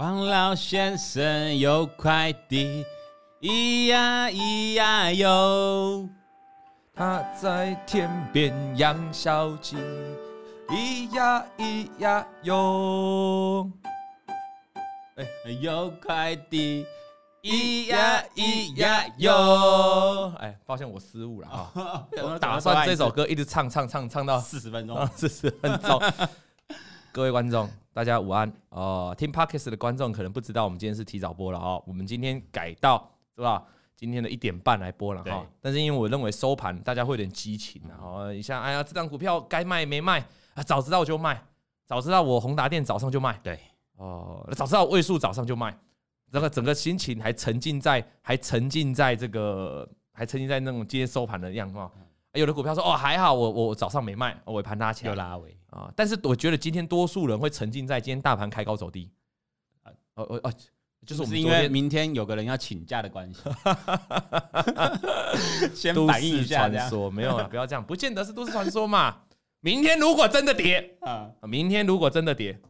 王老先生有块地，咿呀咿呀哟，他在天边养小鸡，咿呀咿呀哟。哎，有块地，咿呀咿呀哟。哎，发现，我失误了啊！我打算这首歌一直唱唱唱唱到四十分钟，四十分钟。各位观众，大家午安哦！听 Podcast 的观众可能不知道，我们今天是提早播了哦。我们今天改到是吧？今天的一点半来播了哈。但是因为我认为收盘大家会有点激情然后一下哎呀，这张股票该卖没卖啊？早知道就卖，早知道我宏达店早上就卖。对。哦，早知道位数早上就卖，这个整个心情还沉浸在，还沉浸在这个，还沉浸在那种今天收盘的样貌。有的股票说哦还好，我我早上没卖，尾盘拉起来，又拉尾啊。但是我觉得今天多数人会沉浸在今天大盘开高走低。啊哦哦哦，就是我们是因为明天有个人要请假的关系。先反映一下，传说没有了，不要这样，不见得是都市传说嘛。明天如果真的跌啊，明天如果真的跌。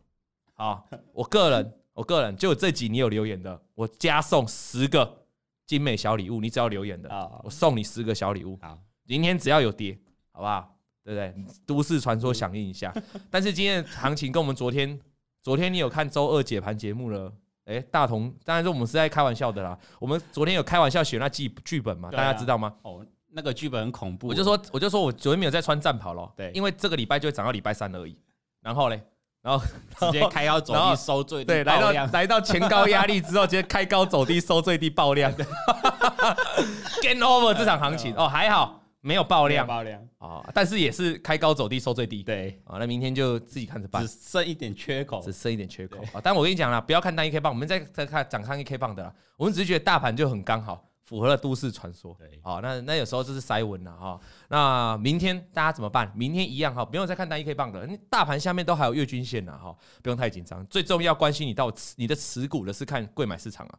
啊，我个人，我个人就这集你有留言的，我加送十个精美小礼物，你只要留言的，我送你十个小礼物。好，明天只要有跌，好不好？对不对？都市传说响应一下。但是今天的行情跟我们昨天，昨天你有看周二解盘节目了？哎，大同，当然是我们是在开玩笑的啦。我们昨天有开玩笑写那剧剧本嘛？大家知道吗？哦，那个剧本很恐怖。我就说，我就说我昨天没有在穿战袍了，对，因为这个礼拜就会涨到礼拜三而已。然后嘞？然后 直接开高走低 收最低，对，来到来到前高压力之后，直接开高走低收最低爆量，Game over 这场行情哦，还好没有爆量，爆量啊，但是也是开高走低收最低，对啊，那明天就自己看着办，只剩一点缺口，只剩一点缺口啊。但我跟你讲啦，不要看单一 K 棒，我们再再看涨上一 K 棒的啦，我们只是觉得大盘就很刚好。符合了都市传说，对，好，那那有时候就是塞文了哈。那明天大家怎么办？明天一样哈，不用再看单一 K 棒的，大盘下面都还有月均线呢哈，不用太紧张。最重要关心你到你的持股的是看贵买市场啊，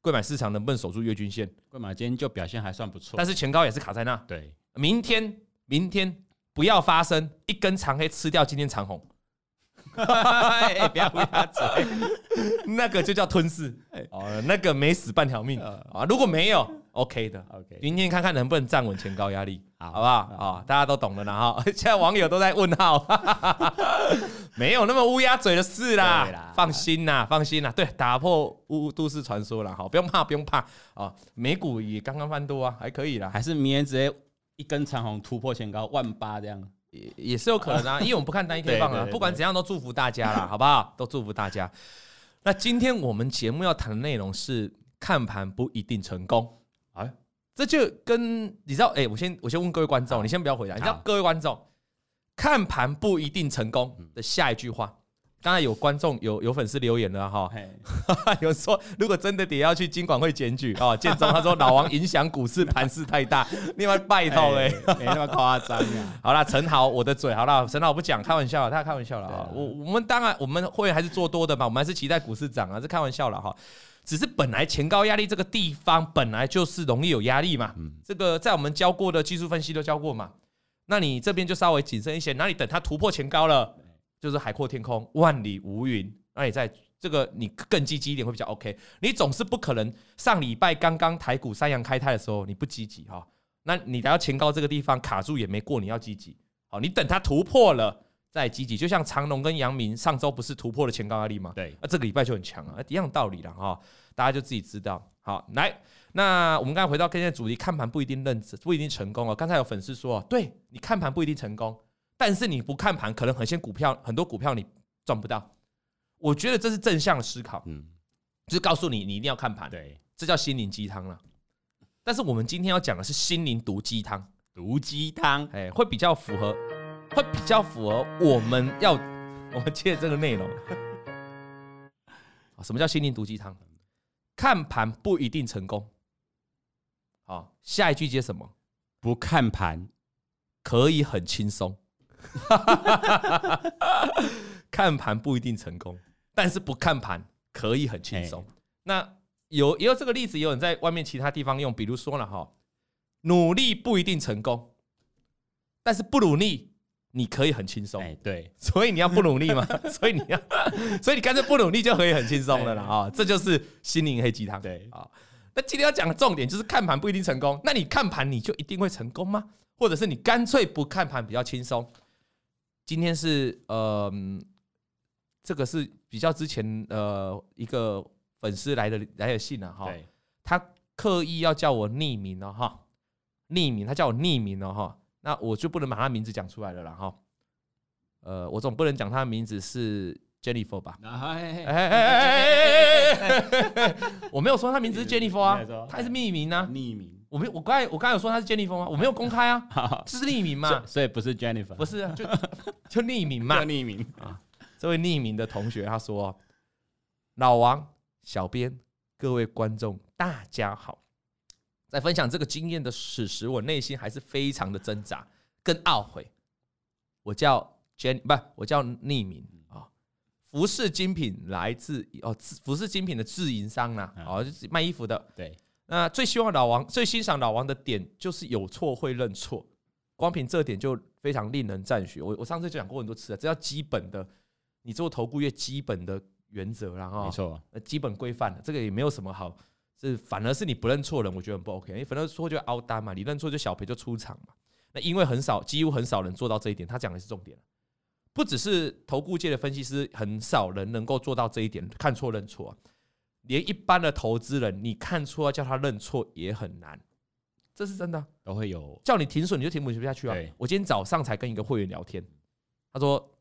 贵买市场能不能守住月均线？贵买今天就表现还算不错，但是前高也是卡在那。对，明天明天不要发生一根长黑吃掉今天长红。哎，不要乌鸦嘴，那个就叫吞噬。哦，那个没死半条命啊！如果没有，OK 的，OK。明天看看能不能站稳前高压力，好不好？啊，大家都懂了，啦哈 现在网友都在问号，没有那么乌鸦嘴的事啦，放心啦，放心啦，对，打破乌都市传说了，好，不用怕，不用怕啊。美股也刚刚翻多啊，还可以啦，还是明天直接一根长虹突破前高万八这样。也也是有可能啊，因为我们不看单一 K 棒啊，不管怎样都祝福大家啦，好不好？都祝福大家。那今天我们节目要谈的内容是看盘不一定成功，哎，这就跟你知道，哎，我先我先问各位观众，你先不要回答，你知道各位观众看盘不一定成功的下一句话。刚才有观众有有粉丝留言了哈，有说如果真的得要去金管会检举啊，建中他说老王影响股市盘势太大，另外拜托哎，没那么夸张啊。好了，陈豪我的嘴好了，陈豪不讲开玩笑，他开玩笑了啊。我我们当然我们会还是做多的嘛，我们还是期待股市涨啊，是开玩笑了哈。只是本来前高压力这个地方本来就是容易有压力嘛，这个在我们教过的技术分析都教过嘛，那你这边就稍微谨慎一些，那你等它突破前高了。就是海阔天空，万里无云。那你在这个你更积极一点会比较 OK。你总是不可能上礼拜刚刚台股三阳开泰的时候你不积极哈，那你来到前高这个地方卡住也没过，你要积极。好，你等它突破了再积极。就像长隆跟阳明上周不是突破了前高压力吗？对，那这个礼拜就很强啊，一样道理了哈。大家就自己知道。好，来，那我们刚才回到今天的主题，看盘不一定认知，不一定成功哦。刚才有粉丝说，对，你看盘不一定成功。但是你不看盘，可能很些股票，很多股票你赚不到。我觉得这是正向思考，嗯，就是告诉你，你一定要看盘，对，这叫心灵鸡汤了。但是我们今天要讲的是心灵毒鸡汤，毒鸡汤，哎，会比较符合，会比较符合我们要我们接这个内容。什么叫心灵毒鸡汤？看盘不一定成功。好，下一句接什么？不看盘可以很轻松。看盘不一定成功，但是不看盘可以很轻松。那有也有这个例子，也有人在外面其他地方用，比如说了哈，努力不一定成功，但是不努力你可以很轻松。哎，对，所以你要不努力嘛？所以你要，所以你干脆不努力就可以很轻松了啦啊！这就是心灵黑鸡汤。对啊，那今天要讲的重点就是看盘不一定成功。那你看盘你就一定会成功吗？或者是你干脆不看盘比较轻松？今天是呃，这个是比较之前呃一个粉丝来的来的信啊哈，他刻意要叫我匿名了哈，匿名，他叫我匿名了哈，那我就不能把他名字讲出来了啦哈，呃，我总不能讲他的名字是 Jennifer 吧？哎哎哎哎我没有说他名字是 Jennifer 啊，他是匿名啊，匿名。我没，我刚才我刚才有说他是 Jennifer 吗？我没有公开啊，这是匿名嘛，所以不是 Jennifer，不是，就就匿名嘛，匿名啊。这位匿名的同学他说：“老王、小编、各位观众，大家好。在分享这个经验的史实，我内心还是非常的挣扎跟懊悔。我叫 Jen，不，我叫匿名啊。服饰精品来自哦，服饰精品的自营商呐，哦，就是卖衣服的，对。”那最希望老王最欣赏老王的点就是有错会认错，光凭这点就非常令人赞许。我我上次就讲过很多次了，这叫基本的，你做投顾业基本的原则，然后没错，基本规范，这个也没有什么好，是反而是你不认错人，我觉得很不 OK，因为反正错就凹单嘛，你认错就小赔就出场嘛。那因为很少，几乎很少人做到这一点，他讲的是重点，不只是投顾界的分析师，很少人能够做到这一点，看错认错。连一般的投资人，你看出来叫他认错也很难，这是真的。都会有。叫你停损，你就停不下去啊！我今天早上才跟一个会员聊天，他说：“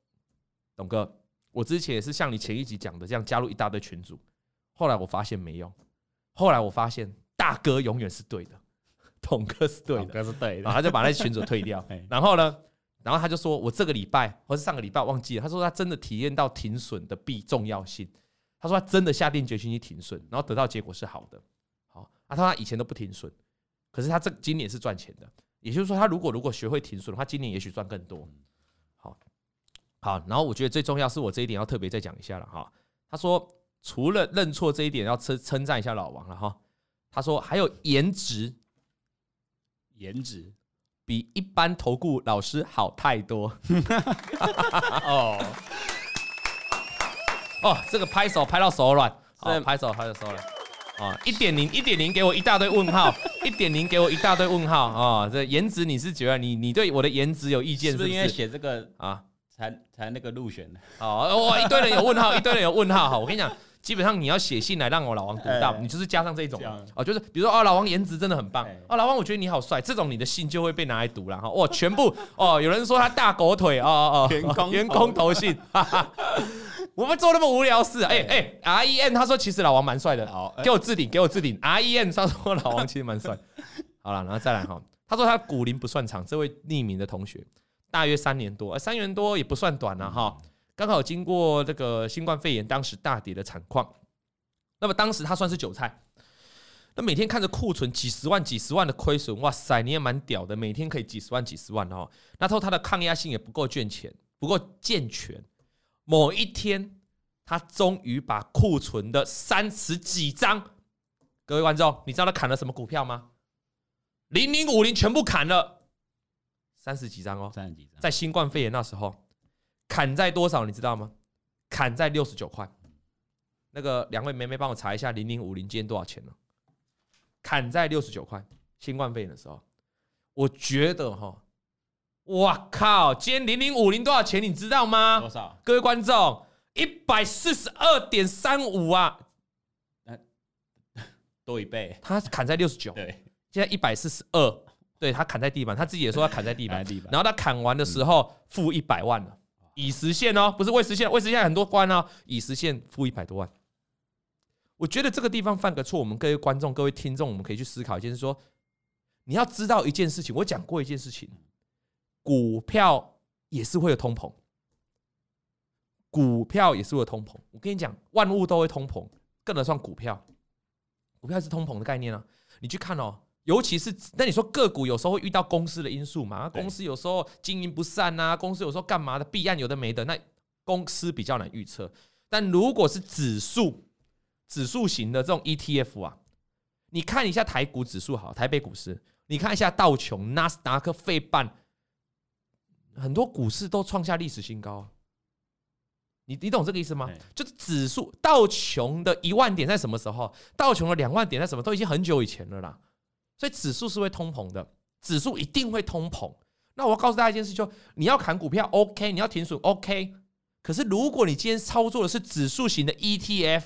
董哥，我之前也是像你前一集讲的这样加入一大堆群组，后来我发现没用，后来我发现大哥永远是对的，董哥是对的，哥是对的，然后他就把那些群组退掉。然后呢，然后他就说我这个礼拜或是上个礼拜忘记了，他说他真的体验到停损的必重要性。”他说他真的下定决心去停损，然后得到结果是好的。好，他说他以前都不停损，可是他这今年是赚钱的。也就是说，他如果如果学会停损的话，今年也许赚更多。好，好，然后我觉得最重要是我这一点要特别再讲一下了哈。他说除了认错这一点要称称赞一下老王了哈。他说还有颜值，颜值比一般投顾老师好太多。哦。哦，这个拍手拍到手软，哦，拍手拍到手软，哦，一点零一点零给我一大堆问号，一点零给我一大堆问号，哦，这颜值你是觉得你你对我的颜值有意见是不是？是不是因为写这个啊？才才那个入选？的？哦，哇，一堆人有问号，一堆人有问号，哈，我跟你讲，基本上你要写信来让我老王读到，你就是加上这种，哦，就是比如说哦，老王颜值真的很棒，哦，老王我觉得你好帅，这种你的信就会被拿来读了，哈，哇，全部哦，有人说他大狗腿，哦哦哦，员工员工投信，哈哈。我们做那么无聊事，哎。哎，R E N 他说其实老王蛮帅的，好，给我置顶，给我置顶，R E N 他说老王其实蛮帅，好了，然后再来哈，他说他股龄不算长，这位匿名的同学大约三年多，三年多也不算短了哈，刚好经过这个新冠肺炎当时大跌的惨况，那么当时他算是韭菜，那每天看着库存几十万几十万的亏损，哇塞，你也蛮屌的，每天可以几十万几十万的哈，那时候他的抗压性也不够健全，不够健全。某一天，他终于把库存的三十几张，各位观众，你知道他砍了什么股票吗？零零五零全部砍了三十几张哦，三十几张，在新冠肺炎那时候，砍在多少？你知道吗？砍在六十九块。那个两位妹妹帮我查一下，零零五零今天多少钱呢？砍在六十九块。新冠肺炎的时候，我觉得哈。哇靠！今天零零五零多少钱？你知道吗？多少？各位观众，一百四十二点三五啊！多一倍。他砍在六十九，对，现在一百四十二。对，他砍在地板，他自己也说他砍在地板。地板。然后他砍完的时候负一百万了，已实现哦，不是未实现，未实现很多关哦，已实现负一百多万。我觉得这个地方犯个错，我们各位观众、各位听众，我们可以去思考一件事：说你要知道一件事情，我讲过一件事情。股票也是会有通膨，股票也是会有通膨。我跟你讲，万物都会通膨，更何况股票？股票是通膨的概念啊！你去看哦，尤其是那你说个股有时候会遇到公司的因素嘛？公司有时候经营不善啊，公司有时候干嘛的弊案有的没的，那公司比较难预测。但如果是指数、指数型的这种 ETF 啊，你看一下台股指数好，台北股市，你看一下道琼、纳斯达克、费半。很多股市都创下历史新高。你你懂这个意思吗？就是指数道琼的一万点在什么时候？道琼的两万点在什么？都已经很久以前了啦。所以指数是会通膨的，指数一定会通膨。那我要告诉大家一件事，就你要砍股票，OK，你要停损，OK。可是如果你今天操作的是指数型的 ETF，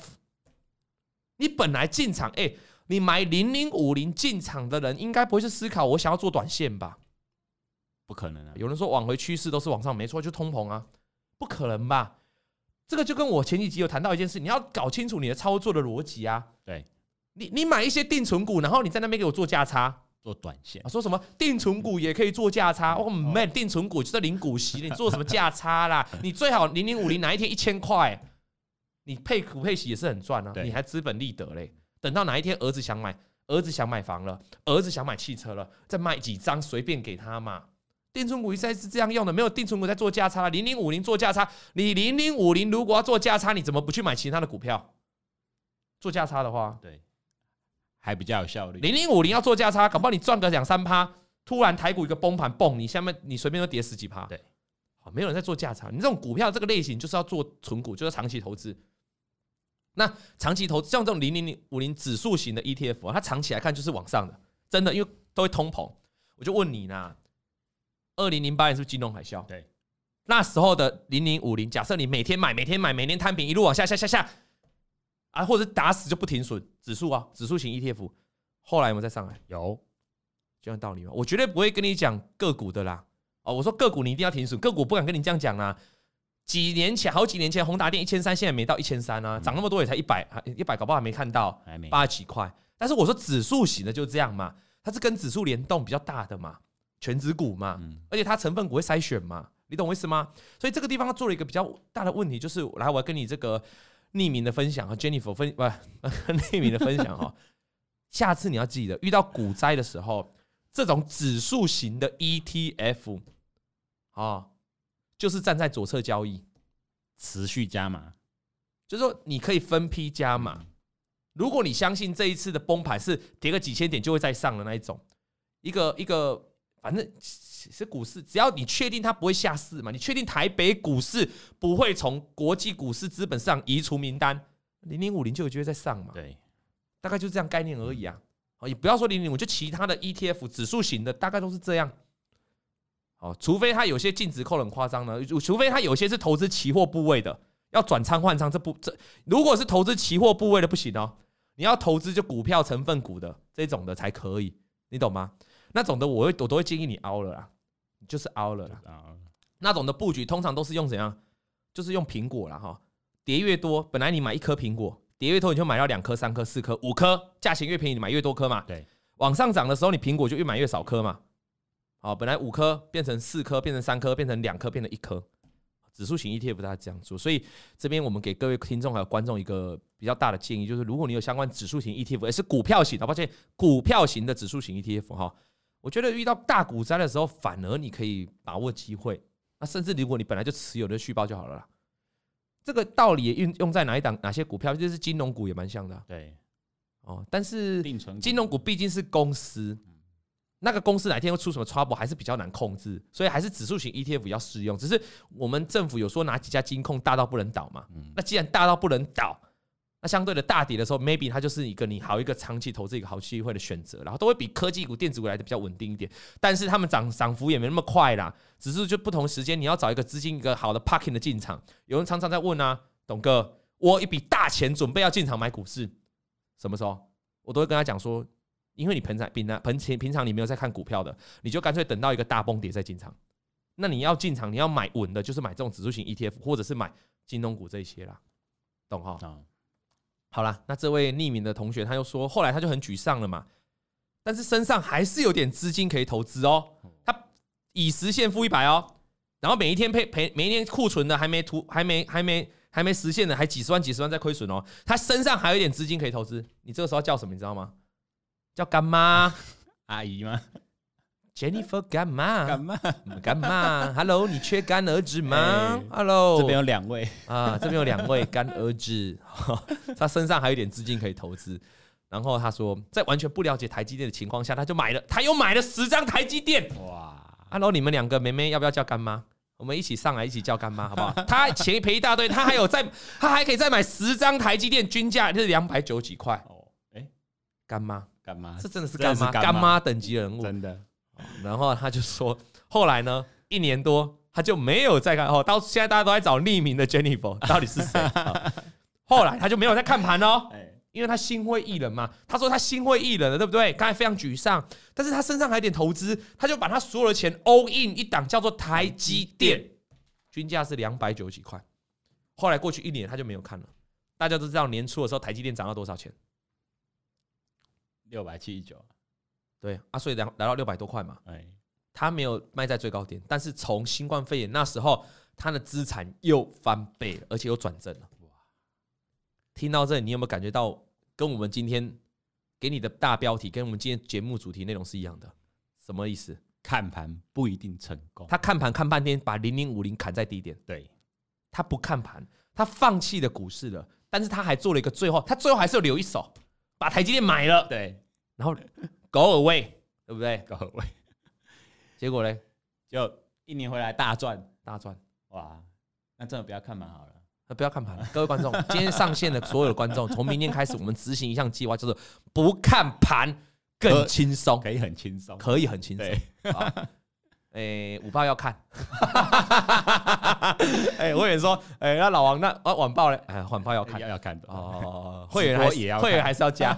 你本来进场，哎，你买零零五零进场的人，应该不会去思考我想要做短线吧？不可能啊！有人说往回趋势都是往上，没错，就通膨啊，不可能吧？这个就跟我前几集有谈到一件事，你要搞清楚你的操作的逻辑啊。对，你你买一些定存股，然后你在那边给我做价差、做短线，说什么定存股也可以做价差？哦，没，定存股就是领股息，你做什么价差啦？你最好零零五零哪一天一千块，你配股配息也是很赚啊，你还资本利得嘞。等到哪一天儿子想买，儿子想买房了，儿子想买汽车了，再卖几张随便给他嘛。定存股一直是这样用的，没有定存股在做价差，零零五零做价差。你零零五零如果要做价差，你怎么不去买其他的股票？做价差的话，对，还比较有效率。零零五零要做价差，搞不好你赚个两三趴，突然台股一个崩盘，崩，你下面你随便都跌十几趴。对，好，没有人在做价差。你这种股票这个类型就是要做存股，就是长期投资。那长期投资像这种零零五零指数型的 ETF，它长期来看就是往上的，真的，因为都会通膨。我就问你呢？二零零八年是不是金融海啸？对，那时候的零零五零，假设你每天买，每天买，每天摊平，一路往下下下下，啊，或者打死就不停损，指数啊，指数型 ETF，后来有没有再上来？有，这样道理吗？我绝对不会跟你讲个股的啦。哦，我说个股你一定要停损，个股不敢跟你这样讲啦。几年前，好几年前，宏达电一千三，现在没到一千三啊，涨那么多也才一百，一百搞不好还没看到，八十几块。但是我说指数型的就这样嘛，它是跟指数联动比较大的嘛。权值股嘛，而且它成分股会筛选嘛，你懂我意思吗？所以这个地方它做了一个比较大的问题，就是来，我要跟你这个匿名的分享和 Jennifer 分不 匿名的分享哈。下次你要记得，遇到股灾的时候，这种指数型的 ETF 啊，就是站在左侧交易，持续加码，就是说你可以分批加码。如果你相信这一次的崩盘是跌个几千点就会再上的那一种，一个一个。反正是股市，只要你确定它不会下市嘛，你确定台北股市不会从国际股市资本上移除名单，零零五零就有机会再上嘛。对，大概就是这样概念而已啊。哦，也不要说零零五，就其他的 ETF 指数型的，大概都是这样。哦，除非它有些净值扣很夸张呢，除非它有些是投资期货部位的，要转仓换仓，这不这如果是投资期货部位的不行哦，你要投资就股票成分股的这种的才可以，你懂吗？那种的我会我都会建议你凹了啦，就是凹了啦。那种的布局通常都是用怎样？就是用苹果啦哈，叠越多，本来你买一颗苹果，叠越多你就买到两颗、三颗、四颗、五颗，价钱越便宜你买越多颗嘛。对，往上涨的时候你苹果就越买越少颗嘛。好，本来五颗变成四颗，变成三颗，变成两颗，变成一颗。指数型 ETF 它这样做，所以这边我们给各位听众还有观众一个比较大的建议，就是如果你有相关指数型 ETF，也是股票型的，抱歉，股票型的指数型 ETF 哈。我觉得遇到大股灾的时候，反而你可以把握机会。那甚至如果你本来就持有的续报就好了啦。这个道理也运用在哪一档、哪些股票？就是金融股也蛮像的啊。对，哦，但是金融股毕竟是公司，那个公司哪天会出什么 trouble 还是比较难控制，所以还是指数型 ETF 要适用。只是我们政府有说哪几家金控大到不能倒嘛？那既然大到不能倒。那相对的大跌的时候，maybe 它就是一个你好一个长期投资一个好机会的选择，然后都会比科技股、电子股来的比较稳定一点。但是他们涨涨幅也没那么快啦，只是就不同时间你要找一个资金一个好的 parking 的进场。有人常常在问啊，董哥，我一笔大钱准备要进场买股市，什么时候？我都会跟他讲说，因为你平常平常平平平常你没有在看股票的，你就干脆等到一个大崩跌再进场。那你要进场，你要买稳的，就是买这种指数型 ETF，或者是买金融股这些啦，懂哈？好了，那这位匿名的同学他又说，后来他就很沮丧了嘛，但是身上还是有点资金可以投资哦。他已实现负一百哦，然后每一天赔赔，每一天库存的还没图，还没还没还没实现的，还几十万几十万在亏损哦。他身上还有一点资金可以投资，你这个时候叫什么？你知道吗？叫干妈 阿姨吗？Jennifer 干妈，干妈，干妈，Hello，你缺干儿子吗？Hello，这边有两位啊，这边有两位干儿子，他身上还有一点资金可以投资。然后他说，在完全不了解台积电的情况下，他就买了，他又买了十张台积电。哇！Hello，你们两个妹妹要不要叫干妈？我们一起上来一起叫干妈，好不好？他钱赔一大堆，他还有再，他还可以再买十张台积电均价就是两百九几块。哦，哎，干妈，干妈，这真的是干妈，干妈等级人物，真的。然后他就说，后来呢，一年多他就没有再看，哦，到现在大家都在找匿名的 Jennifer 到底是谁？后来他就没有再看盘哦。因为他心灰意冷嘛，他说他心灰意冷了，对不对？刚才非常沮丧，但是他身上还有点投资，他就把他所有的钱 all in 一档，叫做台积电，均价是两百九十几块。后来过去一年，他就没有看了。大家都知道年初的时候，台积电涨到多少钱？六百七十九。对啊，所以来来到六百多块嘛。哎他没有卖在最高点，但是从新冠肺炎那时候，他的资产又翻倍了，而且又转正了。哇听到这里，你有没有感觉到跟我们今天给你的大标题，跟我们今天节目主题内容是一样的？什么意思？看盘不一定成功。他看盘看半天，把零零五零砍在低点。对，他不看盘，他放弃了股市了，但是他还做了一个最后，他最后还是要留一手，把台积电买了。对，然后 go away，对不对？go away。结果呢？就一年回来大赚大赚。哇，那真的不要看盘好了。不要看盘了，各位观众，今天上线的所有的观众，从明天开始，我们执行一项计划，就是不看盘更轻松，可以很轻松，可以很轻松。哎，午报要看。哎，我也说，哎，那老王那啊晚报嘞？哎，晚报要看，要要看的哦。会员也要，会员还是要加。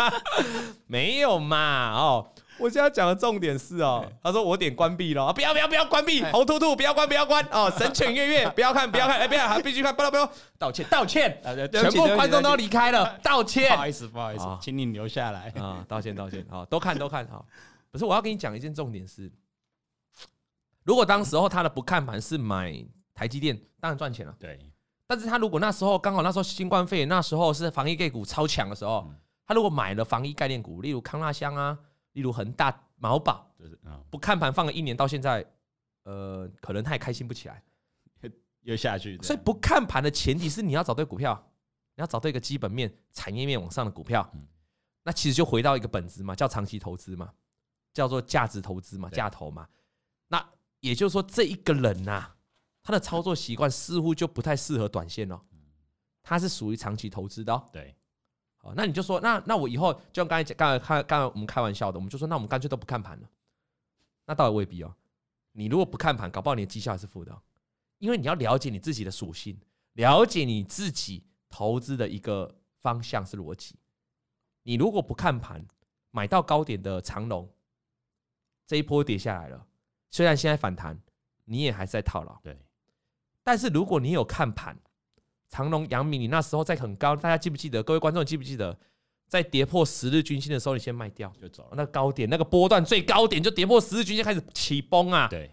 没有嘛？哦。我现在讲的重点是哦，他说我点关闭了，不要不要不要关闭，红兔兔不要关不要关哦，神犬月月不要看不要看，哎不要还必须看，不要不要道歉道歉，全部观众都离开了，道歉，不好意思不好意思，请你留下来啊，道歉道歉，好都看都看好，不是我要跟你讲一件重点是，如果当时候他的不看盘是买台积电，当然赚钱了，对，但是他如果那时候刚好那时候新冠肺炎那时候是防疫概念股超强的时候，他如果买了防疫概念股，例如康纳香啊。例如恒大、毛宝，就是不看盘放了一年，到现在，呃，可能他也开心不起来，又下去。所以不看盘的前提是你要找对股票，你要找对一个基本面、产业面往上的股票。那其实就回到一个本质嘛，叫长期投资嘛，叫做价值投资嘛，价投嘛。那也就是说，这一个人呐，他的操作习惯似乎就不太适合短线哦，他是属于长期投资的哦。对。好，那你就说，那那我以后就像刚才讲，刚才开，刚才我们开玩笑的，我们就说，那我们干脆都不看盘了。那倒也未必哦。你如果不看盘，搞不好你的绩效还是负的，因为你要了解你自己的属性，了解你自己投资的一个方向是逻辑。你如果不看盘，买到高点的长龙，这一波跌下来了，虽然现在反弹，你也还是在套牢。对。但是如果你有看盘，长隆、阳明，你那时候在很高，大家记不记得？各位观众记不记得，在跌破十日均线的时候，你先卖掉就走了。那个高点，那个波段最高点就跌破十日均线，开始起崩啊！对。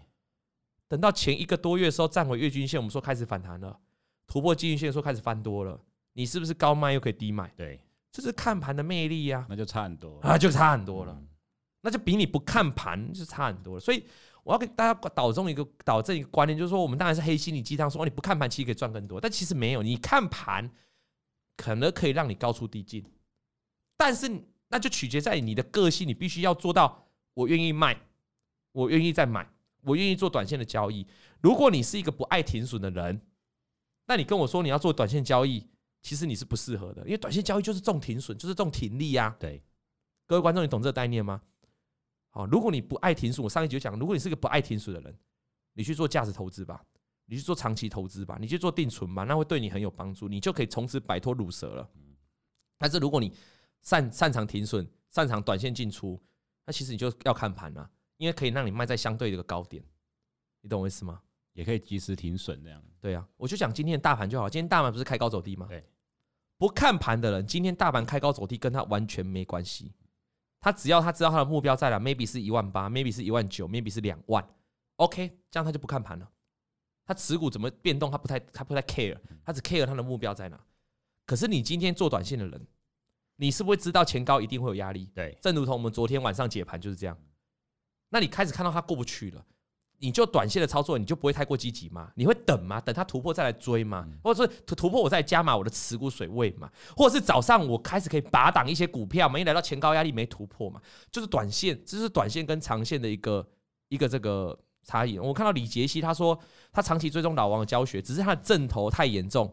等到前一个多月的时候，站回月均线，我们说开始反弹了，突破季均线，说开始翻多了。你是不是高卖又可以低卖？对，这是看盘的魅力呀。那就差很多啊，就差很多了。那就比你不看盘就差很多了。所以。我要给大家导中一个导正一个观念，就是说，我们当然是黑心理鸡汤，说你不看盘其实可以赚更多，但其实没有。你看盘可能可以让你高出低进，但是那就取决在你的个性，你必须要做到我愿意卖，我愿意再买，我愿意做短线的交易。如果你是一个不爱停损的人，那你跟我说你要做短线交易，其实你是不适合的，因为短线交易就是重停损，就是重停利啊。对，各位观众，你懂这个概念吗？哦，如果你不爱停损，我上一集就讲，如果你是个不爱停损的人，你去做价值投资吧，你去做长期投资吧，你去做定存吧，那会对你很有帮助，你就可以从此摆脱鲁蛇了。但是如果你擅擅长停损，擅长短线进出，那其实你就要看盘了，因为可以让你卖在相对的一个高点，你懂我意思吗？也可以及时停损这样。对啊，我就讲今天的大盘就好，今天大盘不是开高走低吗？对，不看盘的人，今天大盘开高走低跟他完全没关系。他只要他知道他的目标在哪，maybe 是一万八，maybe 是一万九，maybe 是两万，OK，这样他就不看盘了。他持股怎么变动，他不太他不太 care，他只 care 他的目标在哪。可是你今天做短线的人，你是不是知道前高一定会有压力？对，正如同我们昨天晚上解盘就是这样。那你开始看到他过不去了。你就短线的操作，你就不会太过积极吗？你会等吗？等它突破再来追吗？或者说突突破我再加码我的持股水位嘛？或者是早上我开始可以拔档一些股票嘛？因为来到前高压力没突破嘛？就是短线，这是短线跟长线的一个一个这个差异。我看到李杰西他说，他长期追踪老王的教学，只是他的阵头太严重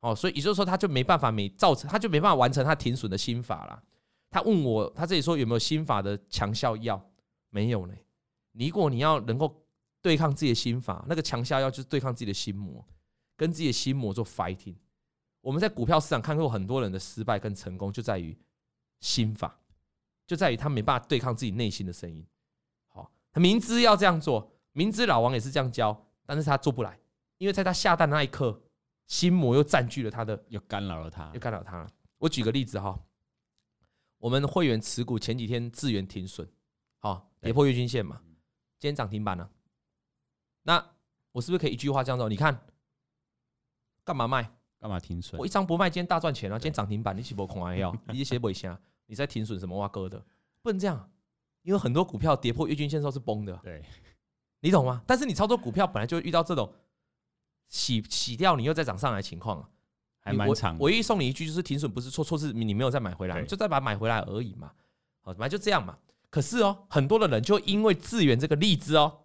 哦，所以也就是说，他就没办法没造成，他就没办法完成他停损的心法了。他问我，他这里说有没有心法的强效药？没有呢。如果你要能够对抗自己的心法，那个强效药就是对抗自己的心魔，跟自己的心魔做 fighting。我们在股票市场看过很多人的失败跟成功，就在于心法，就在于他没办法对抗自己内心的声音。好，他明知要这样做，明知老王也是这样教，但是他做不来，因为在他下蛋那一刻，心魔又占据了他的，又干扰了他，又干扰他。我举个例子哈。我们会员持股前几天自元停损，好跌破月均线嘛？今天涨停板了，那我是不是可以一句话这样说？你看，干嘛卖？干嘛停损？我一张不卖，今天大赚钱啊！今天涨停板，你起波空还要？你写不下？你在停损什么哇哥的？不能这样，因为很多股票跌破月均线时候是崩的，对，你懂吗？但是你操作股票本来就会遇到这种洗洗掉你又再涨上来的情况啊。还蛮长，唯一送你一句就是停损不是错，错是你没有再买回来，就再把它买回来而已嘛。好，本来就这样嘛。可是哦，很多的人就因为智源这个例子哦，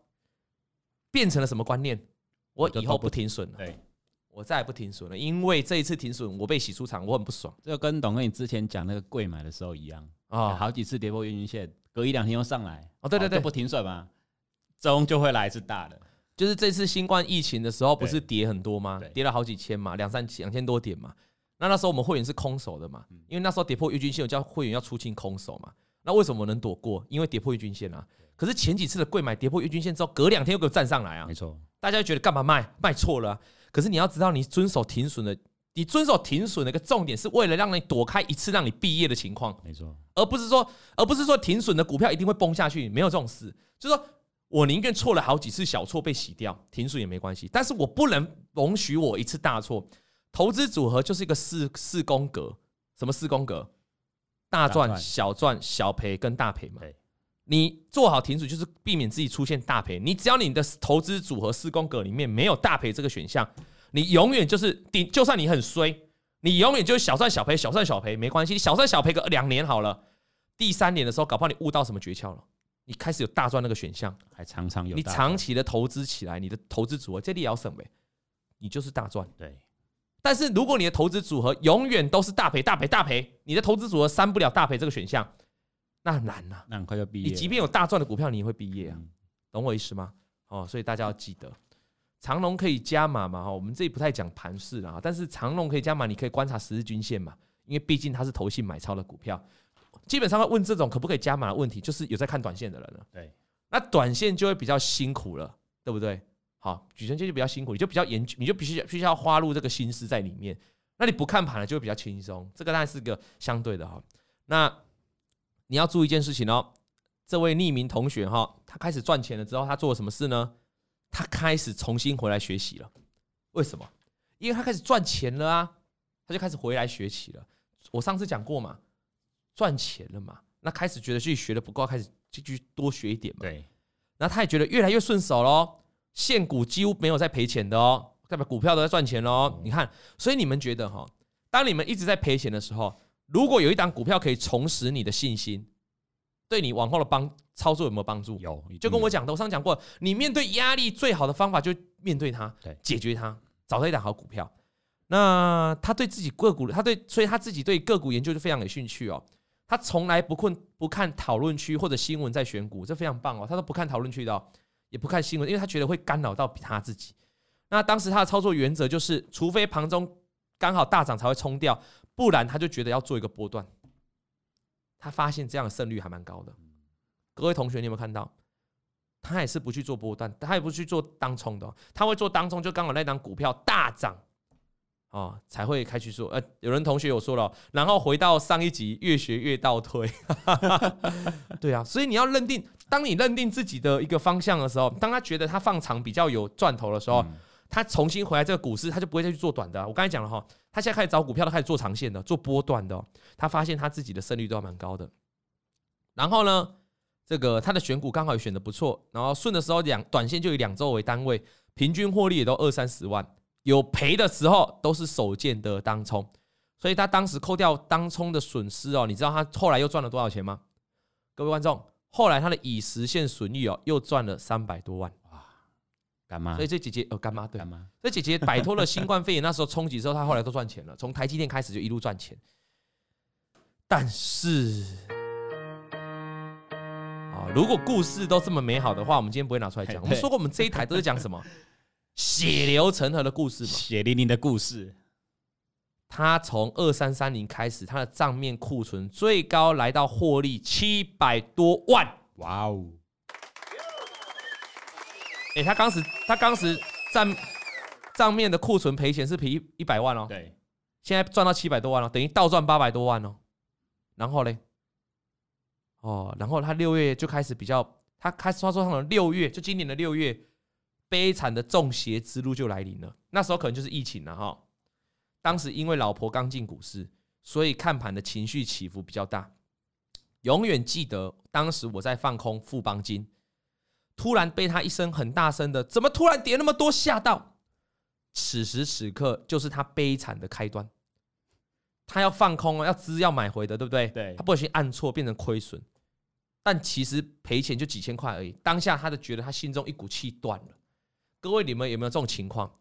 变成了什么观念？我以后不停损了，对，我再也不停损了，因为这一次停损我被洗出场，我很不爽。这个跟董哥你之前讲那个柜买的时候一样啊，好几次跌破月均线，隔一两天又上来，哦，对对对，不停损嘛，终就会来一次大的。就是这次新冠疫情的时候，不是跌很多吗？跌了好几千嘛，两三两千多点嘛。那那时候我们会员是空手的嘛，因为那时候跌破月均线，我叫会员要出清空手嘛。那为什么能躲过？因为跌破月均线啊。可是前几次的贵买跌破月均线之后，隔两天又给我站上来啊。没错，大家就觉得干嘛卖？卖错了啊。可是你要知道，你遵守停损的，你遵守停损的一个重点，是为了让你躲开一次让你毕业的情况。没错，而不是说，而不是说停损的股票一定会崩下去，没有这种事。就是说。我宁愿错了好几次小错被洗掉，停损也没关系。但是我不能容许我一次大错。投资组合就是一个四四宫格，什么四宫格？大赚、小赚、小赔跟大赔嘛。你做好停损，就是避免自己出现大赔。你只要你的投资组合四宫格里面没有大赔这个选项，你永远就是顶。就算你很衰，你永远就是小赚小赔，小赚小赔没关系。你小赚小赔个两年好了，第三年的时候，搞不好你悟到什么诀窍了。你开始有大赚那个选项，还常常有。你长期的投资起来，你的投资组合这里也要省呗，你就是大赚。对。但是如果你的投资组合永远都是大赔、大赔、大赔，你的投资组合删不了大赔这个选项，那很难呐。那很快就毕业。你即便有大赚的股票，你也会毕业啊，懂我意思吗？哦，所以大家要记得，长龙可以加码嘛？哈，我们这里不太讲盘势了啊，但是长龙可以加码，你可以观察十日均线嘛，因为毕竟它是投信买超的股票。基本上会问这种可不可以加码的问题，就是有在看短线的人了。对，那短线就会比较辛苦了，对不对？好，举成线就比较辛苦，你就比较研究，你就必须必须要花入这个心思在里面。那你不看盘了，就会比较轻松。这个当然是个相对的哈。那你要注意一件事情哦，这位匿名同学哈，他开始赚钱了之后，他做了什么事呢？他开始重新回来学习了。为什么？因为他开始赚钱了啊，他就开始回来学习了。我上次讲过嘛。赚钱了嘛？那开始觉得自己学的不够，开始继续多学一点嘛。对。然后他也觉得越来越顺手喽，现股几乎没有在赔钱的哦，代表股票都在赚钱哦。你看，所以你们觉得哈，当你们一直在赔钱的时候，如果有一档股票可以重拾你的信心，对你往后的帮操作有没有帮助？有。就跟我讲的，我上次讲过，你面对压力最好的方法就面对它，对，解决它，找到一档好股票。那他对自己个股，他对，所以他自己对个股研究就非常有兴趣哦。他从来不困不看讨论区或者新闻在选股，这非常棒哦。他都不看讨论区的哦，也不看新闻，因为他觉得会干扰到他自己。那当时他的操作原则就是，除非盘中刚好大涨才会冲掉，不然他就觉得要做一个波段。他发现这样的胜率还蛮高的。各位同学，你有没有看到？他也是不去做波段，他也不去做当冲的，他会做当冲，就刚好那档股票大涨。哦，才会开始说，呃，有人同学有说了，然后回到上一集，越学越倒退，对啊，所以你要认定，当你认定自己的一个方向的时候，当他觉得他放长比较有赚头的时候，嗯、他重新回来这个股市，他就不会再去做短的。我刚才讲了哈，他现在开始找股票，他开始做长线的，做波段的，他发现他自己的胜率都还蛮高的。然后呢，这个他的选股刚好也选的不错，然后顺的时候两短线就以两周为单位，平均获利也都二三十万。有赔的时候都是手贱的当冲，所以他当时扣掉当冲的损失哦，你知道他后来又赚了多少钱吗？各位观众，后来他的已实现损益哦，又赚了三百多万。哇，干妈，所以这姐姐哦，干妈对，干妈，这姐姐摆脱了新冠肺炎那时候冲击之后，她后来都赚钱了，从台积电开始就一路赚钱。但是啊，如果故事都这么美好的话，我们今天不会拿出来讲。我们说过，我们这一台都是讲什么血流成河的故事嘛，血淋淋的故事。他从二三三零开始，他的账面库存最高来到获利七百多万，哇哦！哎，他当时他当时账账面的库存赔钱是赔一一百万哦，对，现在赚到七百多万了，等于倒赚八百多万哦。然后嘞，哦，然后他六月就开始比较，他开始他说他的六月就今年的六月，悲惨的中邪之路就来临了，那时候可能就是疫情了哈。当时因为老婆刚进股市，所以看盘的情绪起伏比较大。永远记得当时我在放空富邦金，突然被他一声很大声的“怎么突然跌那么多”吓到。此时此刻就是他悲惨的开端。他要放空要资要买回的，对不对？对。他不小心按错，变成亏损，但其实赔钱就几千块而已。当下他就觉得他心中一股气断了。各位，你们有没有这种情况？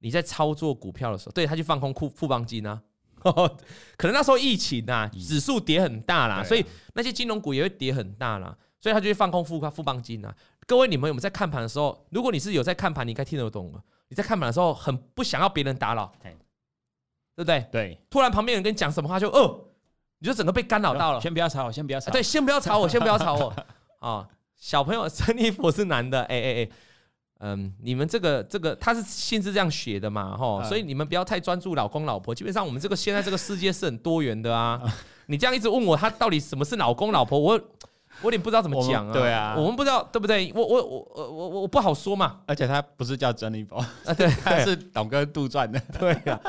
你在操作股票的时候，对他去放空富富邦金啊，可能那时候疫情啊，指数跌很大啦，所以那些金融股也会跌很大啦，所以他就去放空富富邦金啊。各位，你们有没有在看盘的时候，如果你是有在看盘，你应该听得懂。你在看盘的时候，很不想要别人打扰，对不对？对。突然旁边有人跟你讲什么话，就哦，你就整个被干扰到了。先不要吵我，先不要吵。对，先不要吵我，先不要吵我。啊，小朋友，穿衣服是男的，哎哎哎。嗯，你们这个这个他是信是这样写的嘛，吼，所以你们不要太专注老公老婆。基本上我们这个现在这个世界是很多元的啊。你这样一直问我他到底什么是老公老婆，我我有点不知道怎么讲啊。对啊，我们不知道对不对？我我我我我我不好说嘛。而且他不是叫珍妮佛啊，对，他是董哥杜撰的。对啊，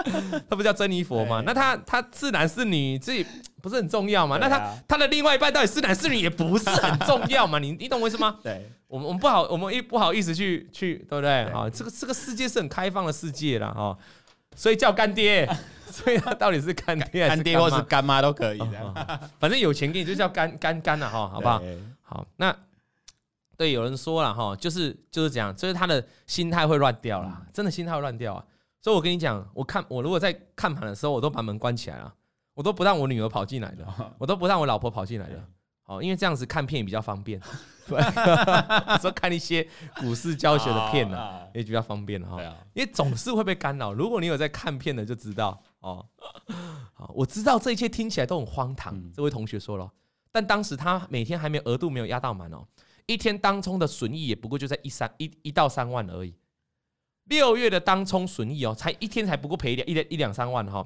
他不叫珍妮佛嘛？那他他是男是女，这不是很重要嘛？那他他的另外一半到底是男是女也不是很重要嘛？你你懂我意思吗？对。我们我们不好，我们一不好意思去去，对不对？啊，这个这个世界是很开放的世界啦。哈，所以叫干爹，所以他到底是干爹还是干爹或是干妈都可以的，反正有钱给你就叫干干干了哈，好不好？好，那对有人说了哈，就是就是这样，就是他的心态会乱掉了，真的心态会乱掉啊。所以我跟你讲，我看我如果在看盘的时候，我都把门关起来了，我都不让我女儿跑进来的，我都不让我老婆跑进来的。哦，因为这样子看片也比较方便，说看一些股市教学的片呢，也比较方便哈。因为总是会被干扰。如果你有在看片的，就知道哦。好，我知道这一切听起来都很荒唐。这位同学说了，但当时他每天还没有额度没有压到满哦，一天当冲的损益也不过就在一三一一到三万而已。六月的当冲损益哦，才一天才不过赔一两一两三万哈。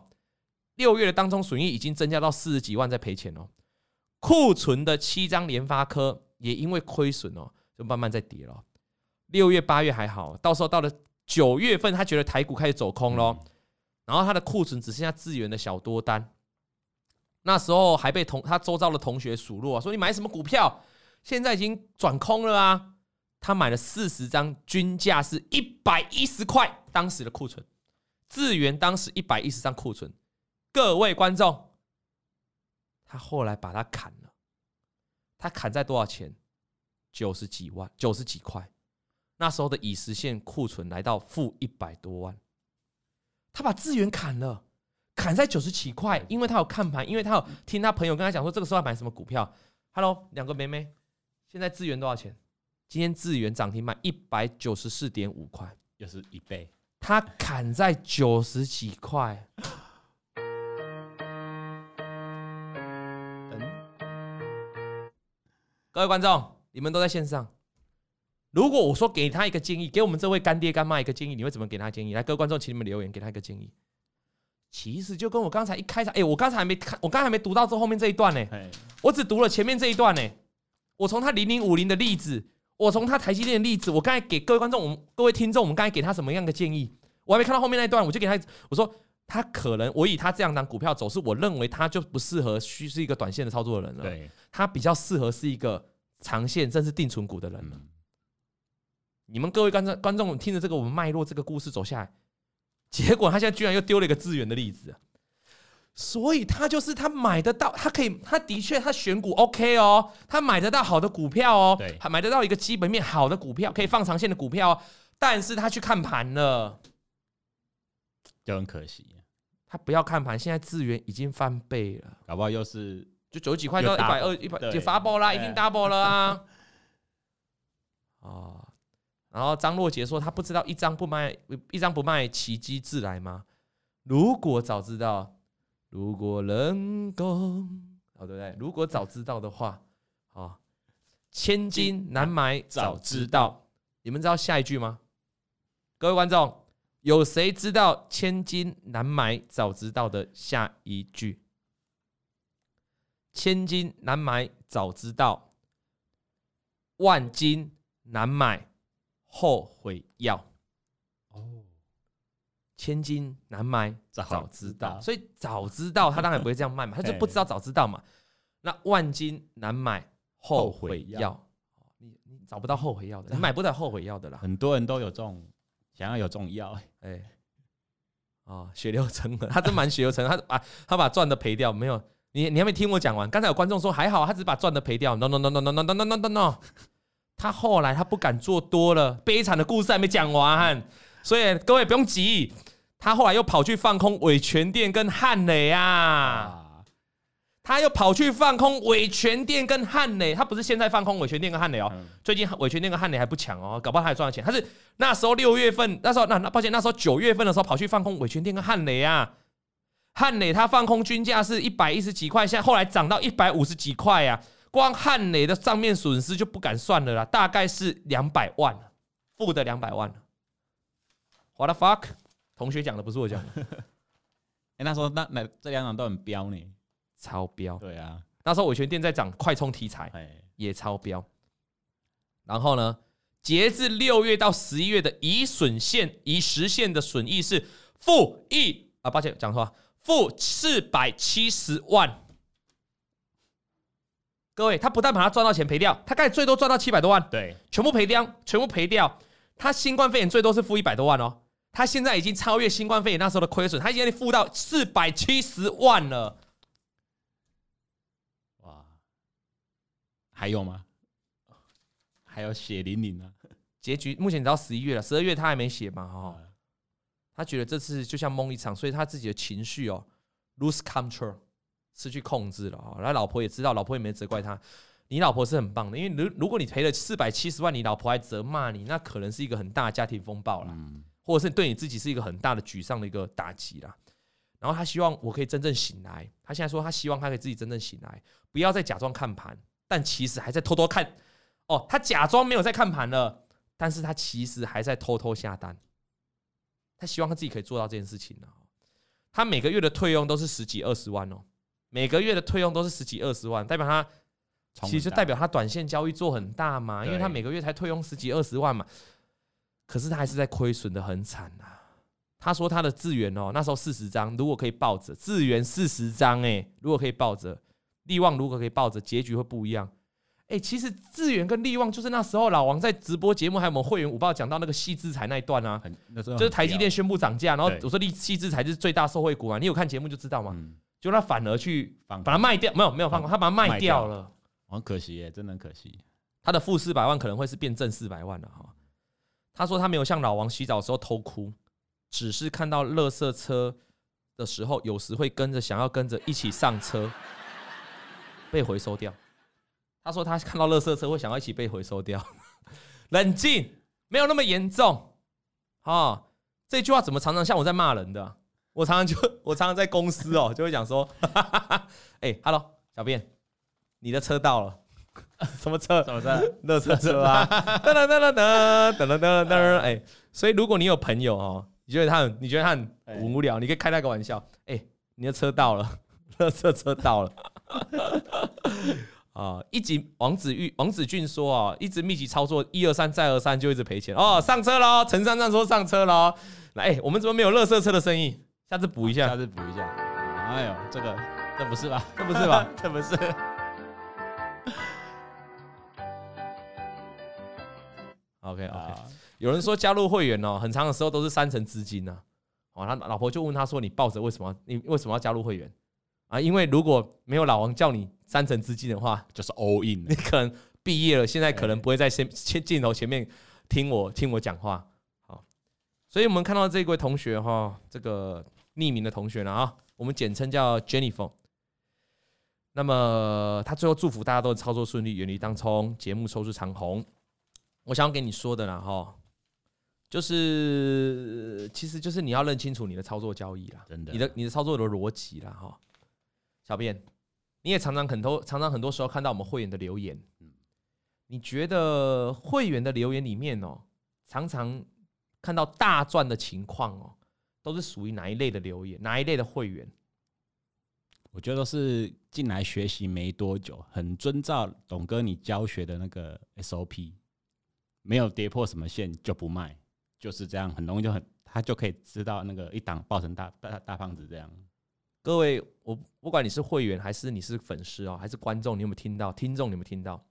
六月的当中损益已经增加到四十几万在赔钱哦。库存的七张联发科也因为亏损哦，就慢慢在跌了。六月、八月还好，到时候到了九月份，他觉得台股开始走空咯，然后他的库存只剩下资源的小多单。那时候还被同他周遭的同学数落，说你买什么股票？现在已经转空了啊！他买了四十张，均价是一百一十块，当时的库存，智源当时一百一十张库存。各位观众。他后来把它砍了，他砍在多少钱？九十几万，九十几块。那时候的已实现库存来到负一百多万。他把资源砍了，砍在九十几块，因为他有看盘，因为他有听他朋友跟他讲说，这个时候要买什么股票。Hello，两个妹妹，现在资源多少钱？今天资源涨停卖一百九十四点五块，又是一倍。他砍在九十几块。各位观众，你们都在线上。如果我说给他一个建议，给我们这位干爹干妈一个建议，你会怎么给他建议？来，各位观众，请你们留言，给他一个建议。其实就跟我刚才一开场，哎，我刚才还没看，我刚才还没读到这后面这一段呢。我只读了前面这一段呢。我从他零零五零的例子，我从他台积电的例子，我刚才给各位观众，我们各位听众，我们刚才给他什么样的建议？我还没看到后面那一段，我就给他，我说他可能，我以他这样当股票走势，我认为他就不适合需是一个短线的操作的人了。对。他比较适合是一个长线，甚至定存股的人。嗯、你们各位观众，观众听着这个我们脉络这个故事走下来，结果他现在居然又丢了一个资源的例子。所以他就是他买得到，他可以，他的确他选股 OK 哦，他买得到好的股票哦，对，还买得到一个基本面好的股票，可以放长线的股票哦，但是他去看盘了，就很可惜。他不要看盘，现在资源已经翻倍了，搞不好又是就九十几块到一百二一百就发爆啦，一定 double 了啊！哦，然后张若杰说他不知道一张不卖一张不卖，奇迹自来吗？如果早知道。如果能够，哦，对不对？如果早知道的话，啊，千金难买早知道。你们知道下一句吗？各位观众，有谁知道千金难买早知道的下一句？千金难买早知道，万金难买后悔药。千金难买早知道，所以早知道他当然不会这样卖嘛，他就不知道早知道嘛。那万金难买后悔药，你你找不到后悔药的，你 买不到后悔药的啦。很多人都有这种想要有这种药，哎，哦，血流成河，他真蛮血流成河，他把他把赚的赔掉，没有。你你还没听我讲完。刚才有观众说还好，他只把赚的赔掉，no no no no no no no no no no，他后来他不敢做多了，悲惨的故事还没讲完，所以各位不用急。他后来又跑去放空伟诠电跟汉磊啊，他又跑去放空伟诠电跟汉磊，他不是现在放空伟诠电跟汉磊哦，最近伟诠电跟汉磊还不强哦，搞不好他还赚了钱。他是那时候六月份，那时候那那抱歉，那时候九月份的时候跑去放空伟诠电跟汉磊啊，汉磊他放空均价是一百一十几块，现在后来涨到一百五十几块啊，光汉磊的账面损失就不敢算了啦，大概是两百万，负的两百万。What the fuck？同学讲的不是我讲的，哎，那时候那那这两档都很彪呢，超标。对啊，那时候伟全店在涨快充题材，也超标。然后呢，截至六月到十一月的已损现已实现的损益是负一啊，抱歉讲错了，负四百七十万。各位，他不但把他赚到钱赔掉，他刚才最多赚到七百多万，对，全部赔掉，全部赔掉。他新冠肺炎最多是负一百多万哦。他现在已经超越新冠肺炎那时候的亏损，他已经负到四百七十万了。哇，还有吗？还有血淋淋啊！结局目前到十一月了，十二月他还没写嘛？哈，他觉得这次就像梦一场，所以他自己的情绪哦，lose control，失去控制了啊。然后老婆也知道，老婆也没责怪他。你老婆是很棒的，因为如如果你赔了四百七十万，你老婆还责骂你，那可能是一个很大的家庭风暴啦。嗯或者是对你自己是一个很大的沮丧的一个打击啦，然后他希望我可以真正醒来。他现在说他希望他可以自己真正醒来，不要再假装看盘，但其实还在偷偷看。哦，他假装没有在看盘了，但是他其实还在偷偷下单。他希望他自己可以做到这件事情。他每个月的退用都是十几二十万哦，每个月的退用都是十几二十万，代表他其实代表他短线交易做很大嘛，因为他每个月才退用十几二十万嘛。可是他还是在亏损的很惨呐。他说他的智源哦，那时候四十张，如果可以抱着智源四十张，哎，如果可以抱着力旺，如果可以抱着，结局会不一样。哎，其实智远跟力旺就是那时候老王在直播节目还有我们会员五报讲到那个矽智财那一段啊，就是台积电宣布涨价，然后我说矽智财是最大受惠股啊，你有看节目就知道嘛。就他反而去把它卖掉，没有没有放过，他把它卖掉了，很可惜耶，真的很可惜。他的负四百万可能会是变正四百万了哈。他说他没有像老王洗澡的时候偷哭，只是看到垃圾车的时候，有时会跟着想要跟着一起上车，被回收掉。他说他看到垃圾车会想要一起被回收掉。冷静，没有那么严重。啊，这句话怎么常常像我在骂人的？我常常就 我常常在公司哦，就会讲说，哎，Hello，小便，你的车到了。什么车？什么车？乐车车啊！噔噔噔噔噔噔噔噔噔！哎，所以如果你有朋友哦，你觉得他很，你觉得他很无聊，你可以开那个玩笑。哎，你的车到了，乐车车到了。啊，一集王子玉王子俊说啊，一直密集操作一二三再二三就一直赔钱哦。上车喽，陈三三说上车喽。来，我们怎么没有乐色车的生意？下次补一下，下次补一下。哎呦，这个这不是吧？这不是吧？这不是。OK OK，有人说加入会员哦，很长的时候都是三成资金呢。哦，他老婆就问他说：“你抱着为什么？你为什么要加入会员？”啊，因为如果没有老王叫你三成资金的话，就是 all in，你可能毕业了，现在可能不会在先前镜头前面听我听我讲话。好，所以我们看到这位同学哈，这个匿名的同学了啊，我们简称叫 Jennifer。那么他最后祝福大家都操作顺利，远离当冲，节目收视长虹。我想要跟你说的啦哈，就是其实就是你要认清楚你的操作交易啦，真的，你的你的操作的逻辑啦哈。小编，你也常常很多常常很多时候看到我们会员的留言，你觉得会员的留言里面哦，常常看到大赚的情况哦，都是属于哪一类的留言？哪一类的会员？我觉得都是进来学习没多久，很遵照董哥你教学的那个 SOP，没有跌破什么线就不卖，就是这样，很容易就很他就可以知道那个一档爆成大大大胖子这样。各位，我不管你是会员还是你是粉丝哦，还是观众，你有没有听到？听众你有没有听到？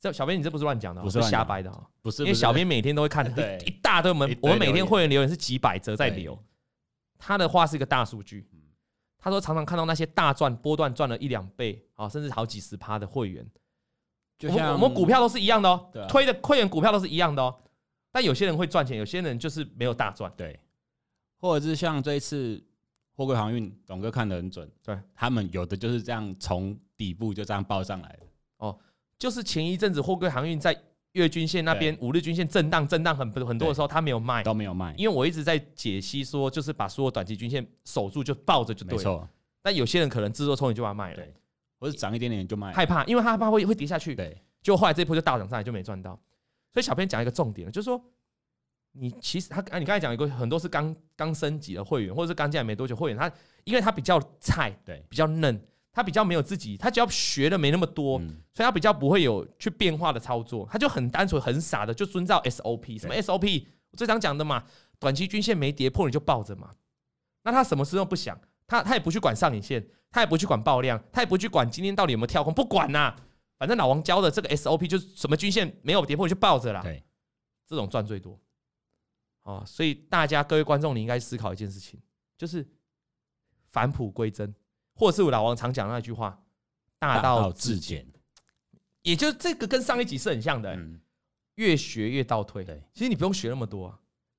这小编你这不是乱讲的，不是瞎掰的啊，不是，因为小编每天都会看 一大堆我们我们每天会员留言是几百则在留，他的话是一个大数据。他说：“常常看到那些大赚波段赚了一两倍啊，甚至好几十趴的会员，就像我们股票都是一样的哦，推的会员股票都是一样的哦。但有些人会赚钱，有些人就是没有大赚，对。或者是像这一次货柜航运，董哥看得很准，对他们有的就是这样从底部就这样报上来的哦。就是前一阵子货柜航运在月均线那边五日均线震荡震荡很很多的时候，他没有卖，都没有卖，因为我一直在解析说，就是把所有短期均线守住，就抱着就对了。没错。但有些人可能自作聪明就把它卖了，或者涨一点点就卖，害怕，因为他害怕会会跌下去。对，就后来这一波就大涨上来，就没赚到。所以小编讲一个重点，就是说，你其实他啊，你刚才讲一个很多是刚刚升级的会员，或者是刚进来没多久会员，他因为他比较菜，对，比较嫩。他比较没有自己，他只要学的没那么多，嗯、所以他比较不会有去变化的操作，他就很单纯、很傻的就遵照 SOP。什么 SOP？我最常讲的嘛，短期均线没跌破你就抱着嘛。那他什么事都不想，他他也不去管上影线，他也不去管爆量，他也不去管今天到底有没有跳空，不管呐、啊，反正老王教的这个 SOP 就是什么均线没有跌破你就抱着啦。对，这种赚最多。哦，所以大家各位观众，你应该思考一件事情，就是返璞归真。或是我老王常讲那句话，大道至简，也就是这个跟上一集是很像的，越学越倒退。其实你不用学那么多，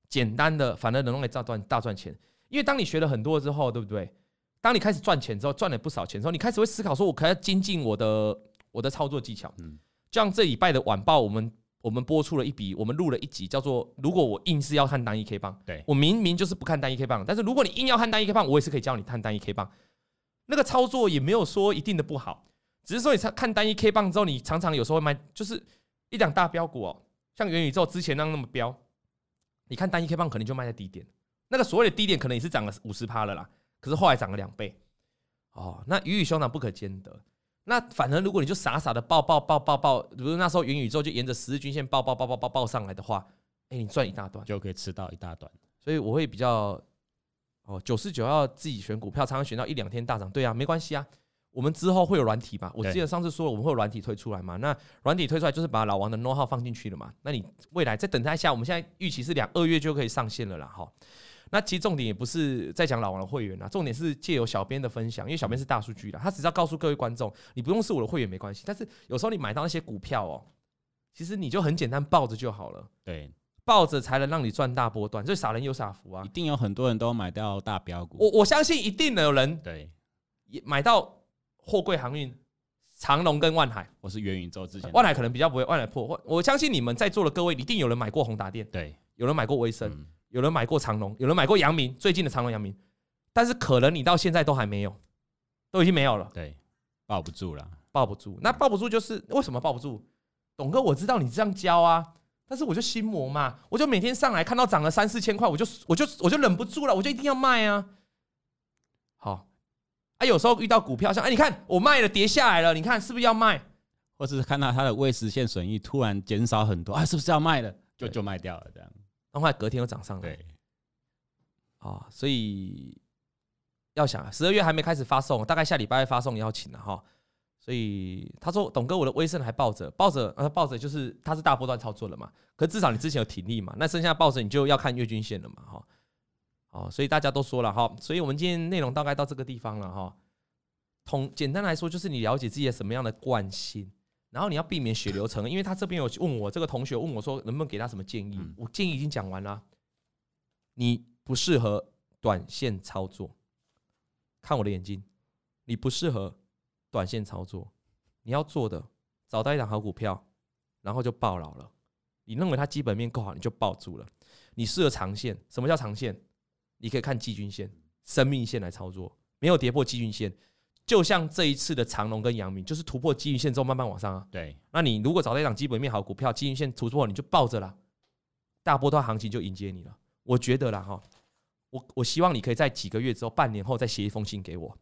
简单的反而能够大赚大赚钱。因为当你学了很多之后，对不对？当你开始赚钱之后，赚了不少钱之后，你开始会思考说，我可要精进我的我的操作技巧。嗯，像这礼拜的晚报，我们我们播出了一笔，我们录了一集，叫做“如果我硬是要看单一 K 棒”，对，我明明就是不看单一 K 棒，但是如果你硬要看单一 K 棒，我也是可以教你看单一 K 棒。那个操作也没有说一定的不好，只是说你看单一 K 棒之后，你常常有时候会买，就是一两大标股哦，像元宇宙之前那样那么标，你看单一 K 棒可能就卖在低点，那个所谓的低点可能也是涨了五十趴了啦，可是后来涨了两倍，哦，那鱼与熊掌不可兼得，那反而如果你就傻傻的抱抱抱抱抱，比如那时候元宇宙就沿着十日均线抱抱抱抱抱抱上来的话，哎，你赚一大段就可以吃到一大段，所以我会比较。哦，九四九要自己选股票，常常选到一两天大涨，对啊，没关系啊。我们之后会有软体嘛？我记得上次说了，我们会有软体推出来嘛？那软体推出来就是把老王的 know how 放进去了嘛？那你未来再等他一下，我们现在预期是两二月就可以上线了啦。哈，那其实重点也不是在讲老王的会员啦，重点是借由小编的分享，因为小编是大数据的，他只要告诉各位观众，你不用是我的会员没关系，但是有时候你买到那些股票哦，其实你就很简单抱着就好了。对。抱着才能让你赚大波段，所以傻人有傻福啊！一定有很多人都买到大标股。我我相信一定有人对，也买到货柜航运、长隆跟万海。我是元宇宙之前，万海可能比较不会，万海破。我我相信你们在座的各位，一定有人买过宏达电，对，有人买过威盛，嗯、有人买过长隆，有人买过阳明，最近的长隆、阳明。但是可能你到现在都还没有，都已经没有了。对，抱不住了，抱不住。那抱不住就是为什么抱不住？董哥，我知道你这样教啊。但是我就心魔嘛，我就每天上来看到涨了三四千块，我就我就我就忍不住了，我就一定要卖啊。好，啊，有时候遇到股票像哎，你看我卖了跌下来了，你看是不是要卖？或是看到它的未实现损益突然减少很多啊，是不是要卖了？就就卖掉了这样。然后隔天又涨上来。对。啊，所以要想十二月还没开始发送，大概下礼拜发送邀请了哈。所以他说：“董哥，我的威盛还抱着，抱着，呃，抱着就是他是大波段操作了嘛。可至少你之前有体力嘛，那剩下抱着你就要看月均线了嘛，哈。哦，所以大家都说了哈，所以我们今天内容大概到这个地方了哈。通简单来说，就是你了解自己的什么样的惯性，然后你要避免血流成。因为他这边有问我，这个同学问我说，能不能给他什么建议？嗯、我建议已经讲完了，你不适合短线操作。看我的眼睛，你不适合短线操作。你要做的，找到一档好股票，然后就抱牢了。你认为它基本面够好，你就抱住了。你适合长线，什么叫长线？你可以看季均线、生命线来操作，没有跌破季均线。就像这一次的长荣跟阳明，就是突破季均线之后慢慢往上啊。对，那你如果找到一档基本面好股票，季均线突破，你就抱着啦，大波段行情就迎接你了。我觉得啦哈，我我希望你可以在几个月之后、半年后再写一封信给我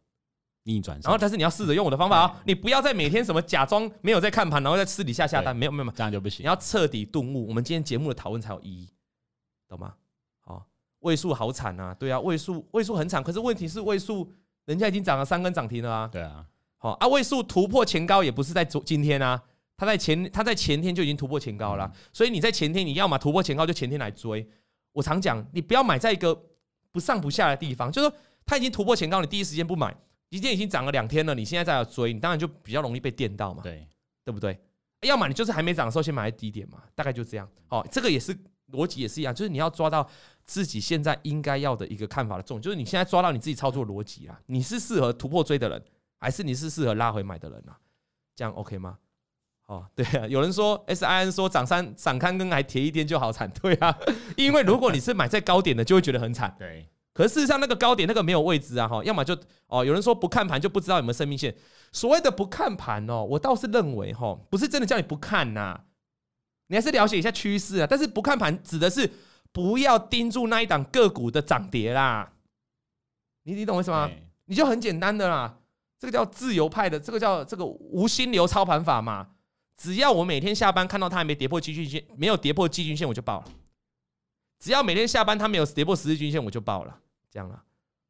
逆转。然后，但是你要试着用我的方法啊，你不要再每天什么假装没有在看盘，然后在私底下下单，没有没有没有，这样就不行。你要彻底顿悟，我们今天节目的讨论才有意义，懂吗？好，位数好惨啊，对啊，位数位数很惨，可是问题是位数。人家已经涨了三根涨停了啊！对啊，好啊，位数突破前高也不是在昨今天啊，它在前它在前天就已经突破前高了，所以你在前天你要么突破前高就前天来追。我常讲，你不要买在一个不上不下的地方，就是说它已经突破前高，你第一时间不买，今天已经涨了两天了，你现在再要追，你当然就比较容易被电到嘛，对对不对？要么你就是还没涨的时候先买在低点嘛，大概就这样。好，这个也是逻辑也是一样，就是你要抓到。自己现在应该要的一个看法的重点，就是你现在抓到你自己操作逻辑啊，你是适合突破追的人，还是你是适合拉回买的人啊？这样 OK 吗？哦，对啊，有人说 S I N 说涨三涨看跟还跌一天就好惨，对啊，因为如果你是买在高点的，就会觉得很惨。对，可是事实上那个高点那个没有位置啊，哈，要么就哦，有人说不看盘就不知道有没有生命线。所谓的不看盘哦，我倒是认为哈，不是真的叫你不看呐，你还是了解一下趋势啊。但是不看盘指的是。不要盯住那一档个股的涨跌啦，你你懂为什么？你就很简单的啦，这个叫自由派的，这个叫这个无心流操盘法嘛。只要我每天下班看到它还没跌破季均线，没有跌破季均线我就爆了。只要每天下班它没有跌破十日均线我就爆了，这样了。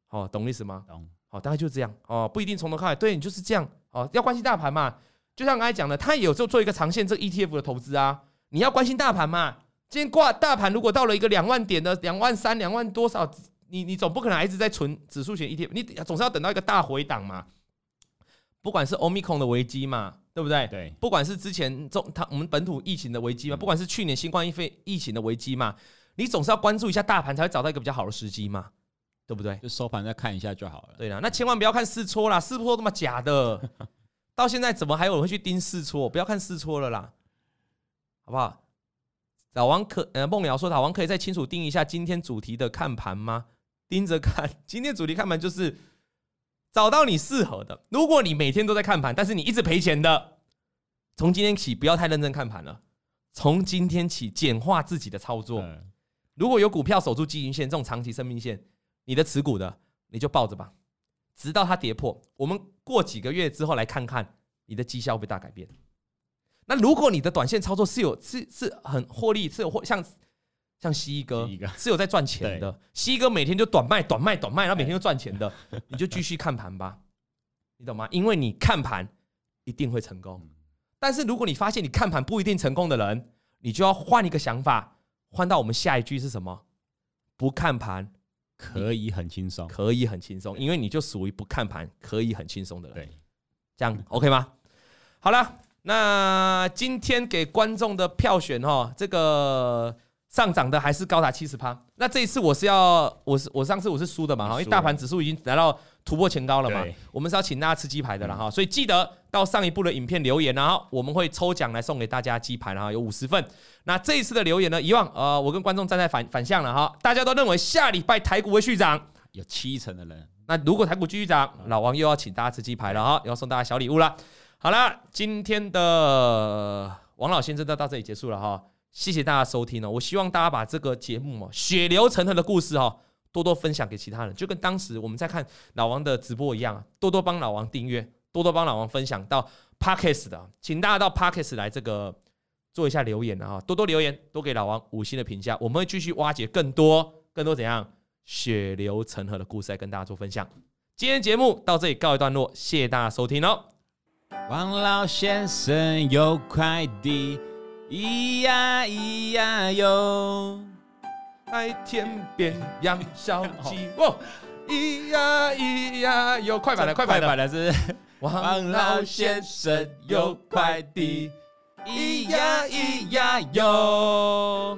好，懂意思吗？懂。好，大概就这样。哦，不一定从头看，对你就是这样。哦，要关心大盘嘛，就像刚才讲的，他也有时候做一个长线这个 ETF 的投资啊，你要关心大盘嘛。今天挂大盘，如果到了一个两万点的两万三、两万多少，你你总不可能还一直在存指数型 ETF，你总是要等到一个大回档嘛。不管是 Omicron 的危机嘛，对不对？对。不管是之前中他我们本土疫情的危机嘛，不管是去年新冠疫肺疫情的危机嘛，你总是要关注一下大盘，才会找到一个比较好的时机嘛，对不对？就收盘再看一下就好了。对啦，那千万不要看试错啦，试错那么假的，到现在怎么还有人会去盯试错？不要看试错了啦，好不好？老王可呃，梦瑶说，老王可以再清楚定一下今天主题的看盘吗？盯着看，今天主题看盘就是找到你适合的。如果你每天都在看盘，但是你一直赔钱的，从今天起不要太认真看盘了。从今天起简化自己的操作。如果有股票守住季均线这种长期生命线，你的持股的你就抱着吧，直到它跌破。我们过几个月之后来看看你的绩效会大改变。那如果你的短线操作是有是是很获利，是有获像像西哥是有在赚钱的，西哥每天就短卖短卖短卖，然后每天就赚钱的，你就继续看盘吧，你懂吗？因为你看盘一定会成功，但是如果你发现你看盘不一定成功的人，你就要换一个想法，换到我们下一句是什么？不看盘可以很轻松，可以很轻松，因为你就属于不看盘可以很轻松的人，对，这样 OK 吗？好了。那今天给观众的票选哈，这个上涨的还是高达七十趴。那这一次我是要，我是我上次我是输的嘛哈，因为大盘指数已经来到突破前高了嘛。我们是要请大家吃鸡排的了哈，所以记得到上一部的影片留言，然后我们会抽奖来送给大家鸡排，然后有五十份。那这一次的留言呢，一样呃，我跟观众站在反反向了哈，大家都认为下礼拜台股会续涨，有七成的人。那如果台股继续涨，老王又要请大家吃鸡排了哈，又要送大家小礼物了。好了，今天的王老先生就到这里结束了哈，谢谢大家收听哦。我希望大家把这个节目哦，血流成河的故事哈，多多分享给其他人，就跟当时我们在看老王的直播一样，多多帮老王订阅，多多帮老王分享到 Podcast 的，请大家到 Podcast 来这个做一下留言啊，多多留言，多给老王五星的评价，我们会继续挖掘更多更多怎样血流成河的故事来跟大家做分享。今天节目到这里告一段落，谢谢大家收听哦。王老先生有快递，咿呀咿呀哟，在天边养小鸡，哦，咿呀咿呀哟，快板了，快板了，是。王老先生有快递，咿呀咿呀哟。